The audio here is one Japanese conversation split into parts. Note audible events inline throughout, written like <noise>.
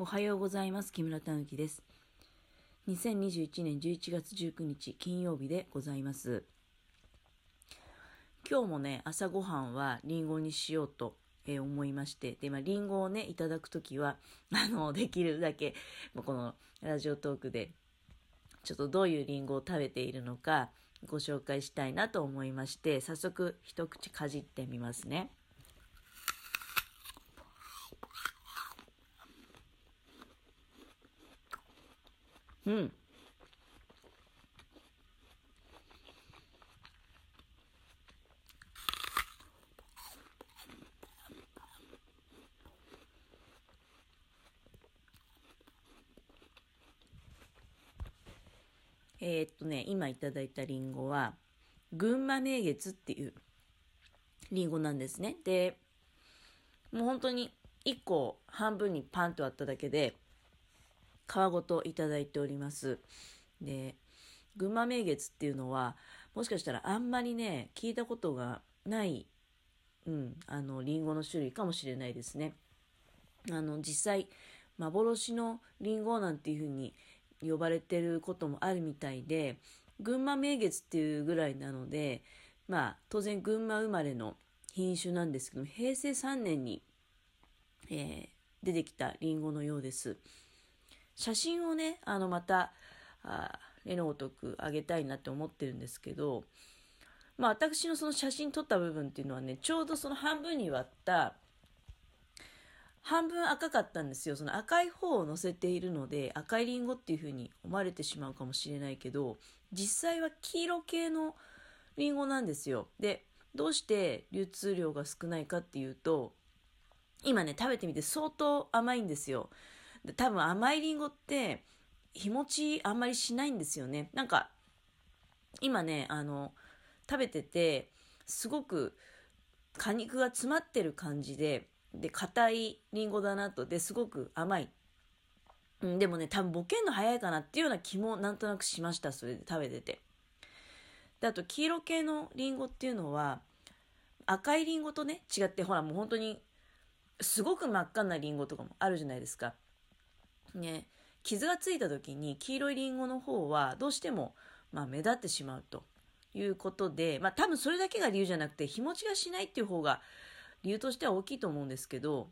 おはようございます。木村たぬきです。2021年11月19日金曜日でございます。今日もね朝ごはんはりんごにしようとえ思いましてで今りんごをねいただく時は <laughs> あのできるだけこのラジオトークでちょっとどういうりんごを食べているのかご紹介したいなと思いまして早速一口かじってみますね。うん。えー、っとね、今いただいたりんごは、群馬名月っていうりんごなんですね。で、もう本当に1個半分にパンと割っただけで、皮ごといただいております。で、群馬名月っていうのは、もしかしたらあんまりね、聞いたことがない、うん、あの、リンゴの種類かもしれないですね。あの、実際、幻のリンゴなんていうふうに呼ばれてることもあるみたいで、群馬名月っていうぐらいなので、まあ、当然群馬生まれの品種なんですけど平成3年に、えー、出てきたリンゴのようです。写真をね、あの、また、あ例のごとくあげたいなって思ってるんですけど、まあ私のその写真撮った部分っていうのはね、ちょうどその半分に割った、半分赤かったんですよ。その赤い方を乗せているので、赤いリンゴっていう風に思われてしまうかもしれないけど、実際は黄色系のリンゴなんですよ。で、どうして流通量が少ないかっていうと、今ね、食べてみて相当甘いんですよ。多分甘いりんごって日持ちあんまりしないんですよね。なんか今ねあの食べててすごく果肉が詰まってる感じでで硬いりんごだなと。ですごく甘い、うん、でもね多分ボケんの早いかなっていうような気もなんとなくしましたそれで食べてて。であと黄色系のりんごっていうのは赤いりんごとね違ってほらもう本当にすごく真っ赤なりんごとかもあるじゃないですか。ね、傷がついた時に黄色いりんごの方はどうしても、まあ、目立ってしまうということで、まあ、多分それだけが理由じゃなくて日持ちがしないっていう方が理由としては大きいと思うんですけど、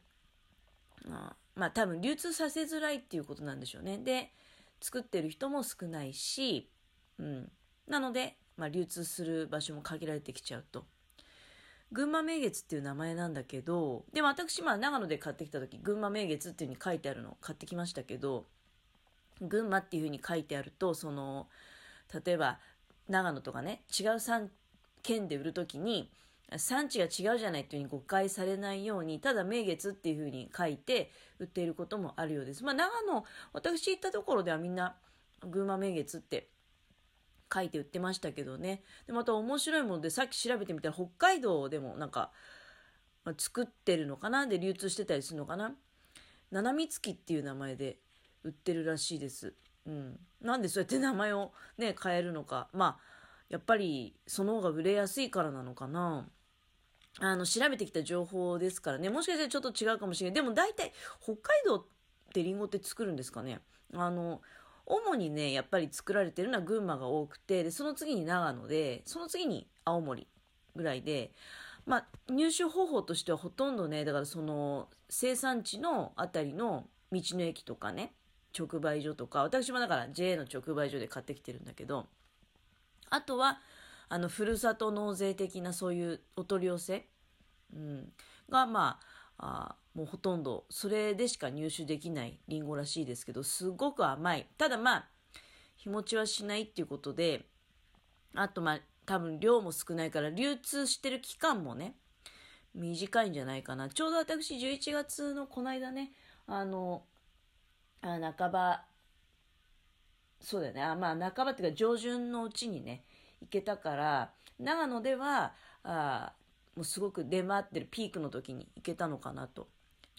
まあ、まあ多分流通させづらいっていうことなんでしょうね。で作ってる人も少ないし、うん、なので、まあ、流通する場所も限られてきちゃうと。群馬名月っていう名前なんだけど、でも私、まあ長野で買ってきた時、群馬名月っていう風に書いてあるのを買ってきましたけど、群馬っていう風に書いてあると、その、例えば長野とかね、違う産県で売る時に、産地が違うじゃないっていうふうに誤解されないように、ただ名月っていうふうに書いて売っていることもあるようです。まあ長野、私行ったところではみんな群馬名月って書いて売ってましたけどね。で、また面白いもので、さっき調べてみたら北海道でもなんか、まあ、作ってるのかな？で流通してたりするのかな？七海月っていう名前で売ってるらしいです。うん。なんでそうやって名前をね、変えるのか。まあ、やっぱりその方が売れやすいからなのかな。あの、調べてきた情報ですからね。もしかしたらちょっと違うかもしれない。でも大体、北海道ってリンゴって作るんですかね？あの、主にね、やっぱり作られてるのは群馬が多くて、で、その次に長野で、その次に青森ぐらいで、まあ、入手方法としてはほとんどね、だからその、生産地のあたりの道の駅とかね、直売所とか、私もだから JA の直売所で買ってきてるんだけど、あとは、あの、ふるさと納税的なそういうお取り寄せ、うん、が、まあ、あもうほとんどそれでしか入手できないりんごらしいですけどすごく甘い。ただまあ日持ちはしないっていうことであとまあ多分量も少ないから流通してる期間もね短いんじゃないかな。ちょうど私11月のこの間ねあのあ半ばそうだよね。あまあ半ばっていうか上旬のうちにね行けたから長野ではあもうすごく出回ってるピークの時に行けたのかなと。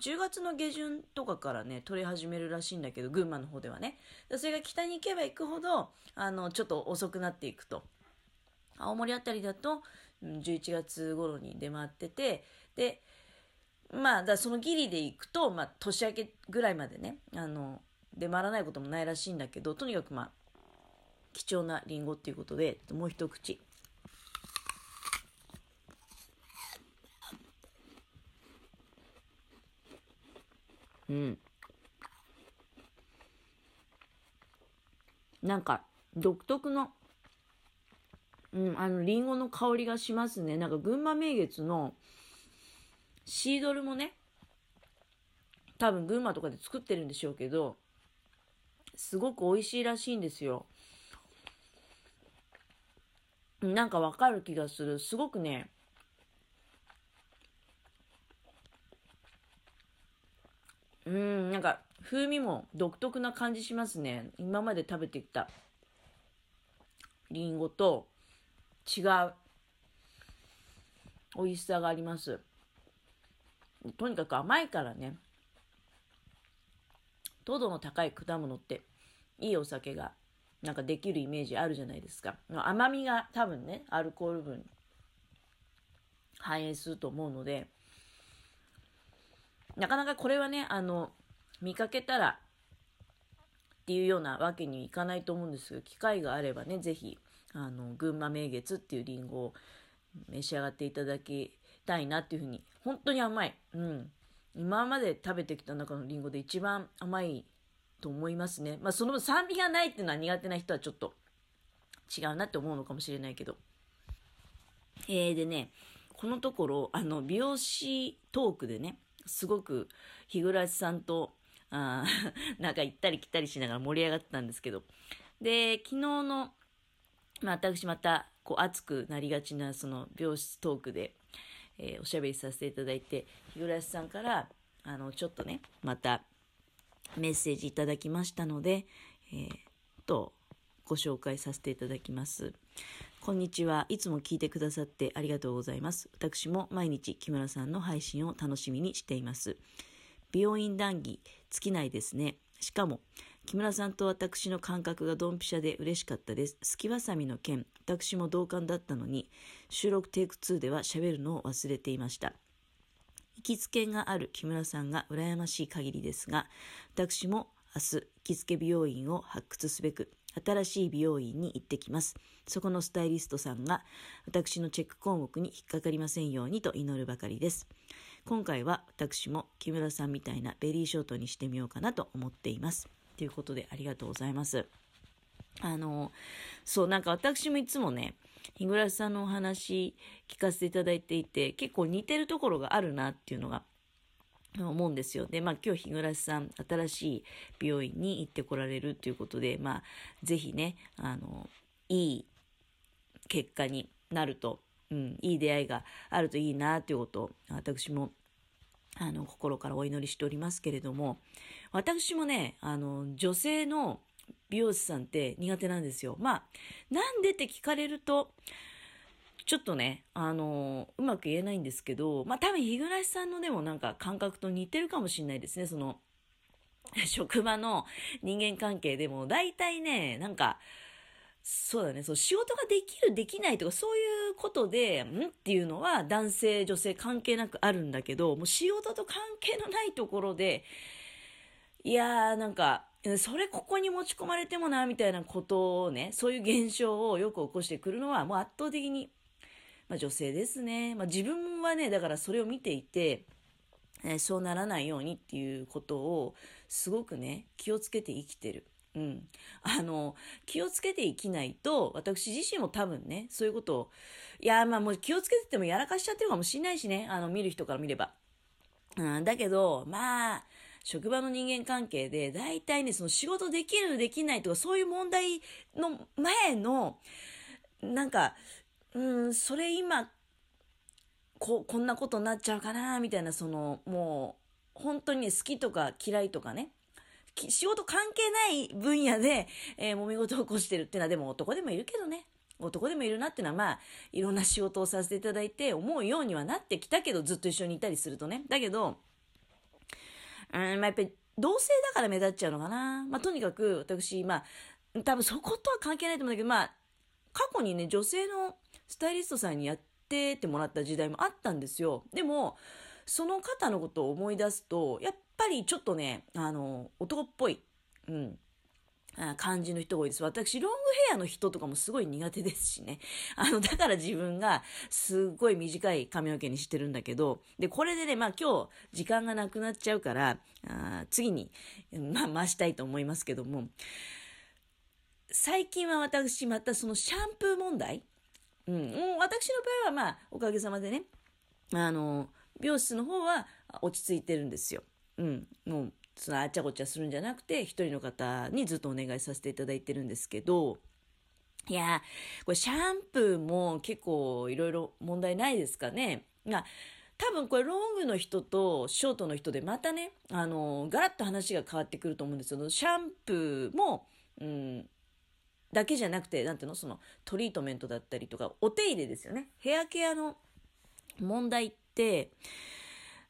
10月の下旬とかからね、取り始めるらしいんだけど、群馬の方ではね。それが北に行けば行くほど、あの、ちょっと遅くなっていくと。青森あたりだと、11月頃に出回ってて、で、まあ、だそのギリで行くと、まあ、年明けぐらいまでね、あの、出回らないこともないらしいんだけど、とにかくまあ、貴重なリンゴっていうことで、もう一口。うん。なんか、独特の、うん、あの、リンゴの香りがしますね。なんか、群馬名月の、シードルもね、多分群馬とかで作ってるんでしょうけど、すごく美味しいらしいんですよ。なんかわかる気がする。すごくね、うん、なんか風味も独特な感じしますね。今まで食べてきたりんごと違う美味しさがあります。とにかく甘いからね。糖度の高い果物っていいお酒がなんかできるイメージあるじゃないですか。甘みが多分ね、アルコール分反映すると思うので、なかなかこれはね、あの、見かけたらっていうようなわけにいかないと思うんですけど、機会があればね、ぜひ、あの、群馬名月っていうりんごを召し上がっていただきたいなっていうふうに、本当に甘い。うん。今まで食べてきた中のりんごで一番甘いと思いますね。まあ、その酸味がないっていうのは苦手な人はちょっと違うなって思うのかもしれないけど。えー、でね、このところ、あの、美容師トークでね、すごく日暮さんと、あ <laughs> なんか行ったり来たりしながら盛り上がってたんですけど、で、昨日の、まあ、私また、こう、熱くなりがちな、その、病室トークで、えー、おしゃべりさせていただいて、日暮さんから、あの、ちょっとね、また、メッセージいただきましたので、えー、と、ご紹介させていただきます。こんにちは。いつも聞いてくださってありがとうございます。私も毎日木村さんの配信を楽しみにしています。美容院談義尽きないですね。しかも、木村さんと私の感覚がドンピシャで嬉しかったです。すきわさみの件、私も同感だったのに、収録テイク2では喋るのを忘れていました。行きつけがある木村さんが羨ましい限りですが、私も明日、行きつけ美容院を発掘すべく、新しい美容院に行ってきます。そこのスタイリストさんが私のチェック項目に引っかかりませんようにと祈るばかりです。今回は私も木村さんみたいなベリーショートにしてみようかなと思っています。ということでありがとうございます。あの、そう、なんか私もいつもね、日暮さんのお話聞かせていただいていて、結構似てるところがあるなっていうのが思うんですよ。で、まあ今日日暮さん、新しい美容院に行ってこられるということで、まあぜひね、あの、いい結果になると、うん、いい出会いがあるといいなということを、私も、あの、心からお祈りしておりますけれども、私もね、あの、女性の美容師さんって苦手なんですよ。まあ、なんでって聞かれると、ちょっとね、あのうまく言えないんですけど、まあ多分日暮さんのでもなんか感覚と似てるかもしれないですね。その、<laughs> 職場の人間関係でも。大体ね、なんか、そうだね、そう、仕事ができる、できないとか、そういうことで、ん？っていうのは男性、女性関係なくあるんだけど、もう仕事と関係のないところで、いやー、なんか、それここに持ち込まれてもな、みたいなことをね、そういう現象をよく起こしてくるのは、もう圧倒的にまあ、女性ですね。まあ、自分はね、だからそれを見ていて、えそうならないようにっていうことをすごくね、気をつけて生きてる。うん。あの、気をつけて生きないと、私自身も多分ね、そういうことを、いや、まあもう気をつけててもやらかしちゃってるかもしんないしね、あの、見る人から見れば。うん、だけど、まあ、職場の人間関係で、大体ね、その仕事できる、できないとか、そういう問題の前の、なんか、うん、それ今、こ、こんなことになっちゃうかな、みたいな、その、もう、本当にね、好きとか嫌いとかね、仕事関係ない分野で、えー、揉み事を起こしてるっていうのは、でも男でもいるけどね。男でもいるなっていうのは、まあ、いろんな仕事をさせていただいて、思うようにはなってきたけど、ずっと一緒にいたりするとね。だけど、うん、まあ、やっぱり、同性だから目立っちゃうのかな。まあ、とにかく、私、まあ、多分そことは関係ないと思うんだけど、まあ、過去にね、女性のスタイリストさんにやってってもらった時代もあったんですよ。でも、その方のことを思い出すと、やっぱりちょっとね、あの、男っぽい、うん、感じの人が多いです。私、ロングヘアの人とかもすごい苦手ですしね。<laughs> あの、だから自分がすっごい短い髪の毛にしてるんだけど、で、これでね、まあ今日時間がなくなっちゃうから、あ次に、まあ増したいと思いますけども、最近は私またそのシャンプー問題、うん、もう私の場合はまあおかげさまでね、あの、美容室の方は落ち着いてるんですよ。うん、もうそのあちゃこちゃするんじゃなくて、一人の方にずっとお願いさせていただいてるんですけど、いやこれシャンプーも結構いろいろ問題ないですかね？まあ多分これロングの人とショートの人でまたね、あの、ガラッと話が変わってくると思うんですけど、シャンプーも、うん、だけじゃなくて、なんていうの、そのトリートメントだったりとか、お手入れですよね。ヘアケアの問題って、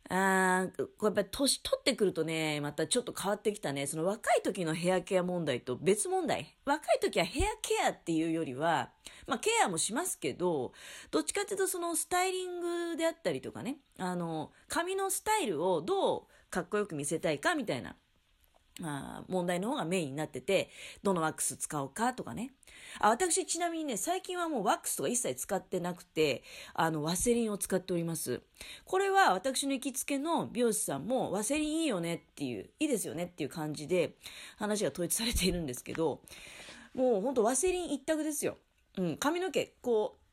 あこれやっぱり年取ってくるとね、またちょっと変わってきたね。その若い時のヘアケア問題と別問題。若い時はヘアケアっていうよりは、まあケアもしますけど、どっちかっていうとそのスタイリングであったりとかね、あの、髪のスタイルをどうかっこよく見せたいかみたいな。あ問題の方がメインになってて、どのワックス使おうかとかね。あ私、ちなみにね、最近はもうワックスとか一切使ってなくて、あの、ワセリンを使っております。これは私の行きつけの美容師さんも、ワセリンいいよねっていう、いいですよねっていう感じで、話が統一されているんですけど、もうほんとワセリン一択ですよ。うん、髪の毛、こう、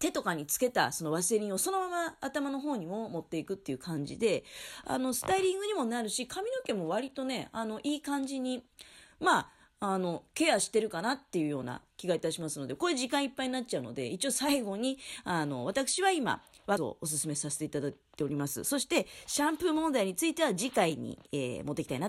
手とかにつけたそのワセリンをそのまま頭の方にも持っていくっていう感じで、あの、スタイリングにもなるし、髪の毛も割とね、あの、いい感じに、まあ、あの、ケアしてるかなっていうような気がいたしますので、これ時間いっぱいになっちゃうので、一応最後に、あの、私は今、ワをお勧めさせていただいております。そして、シャンプー問題については次回に、えー、持っていきたいなと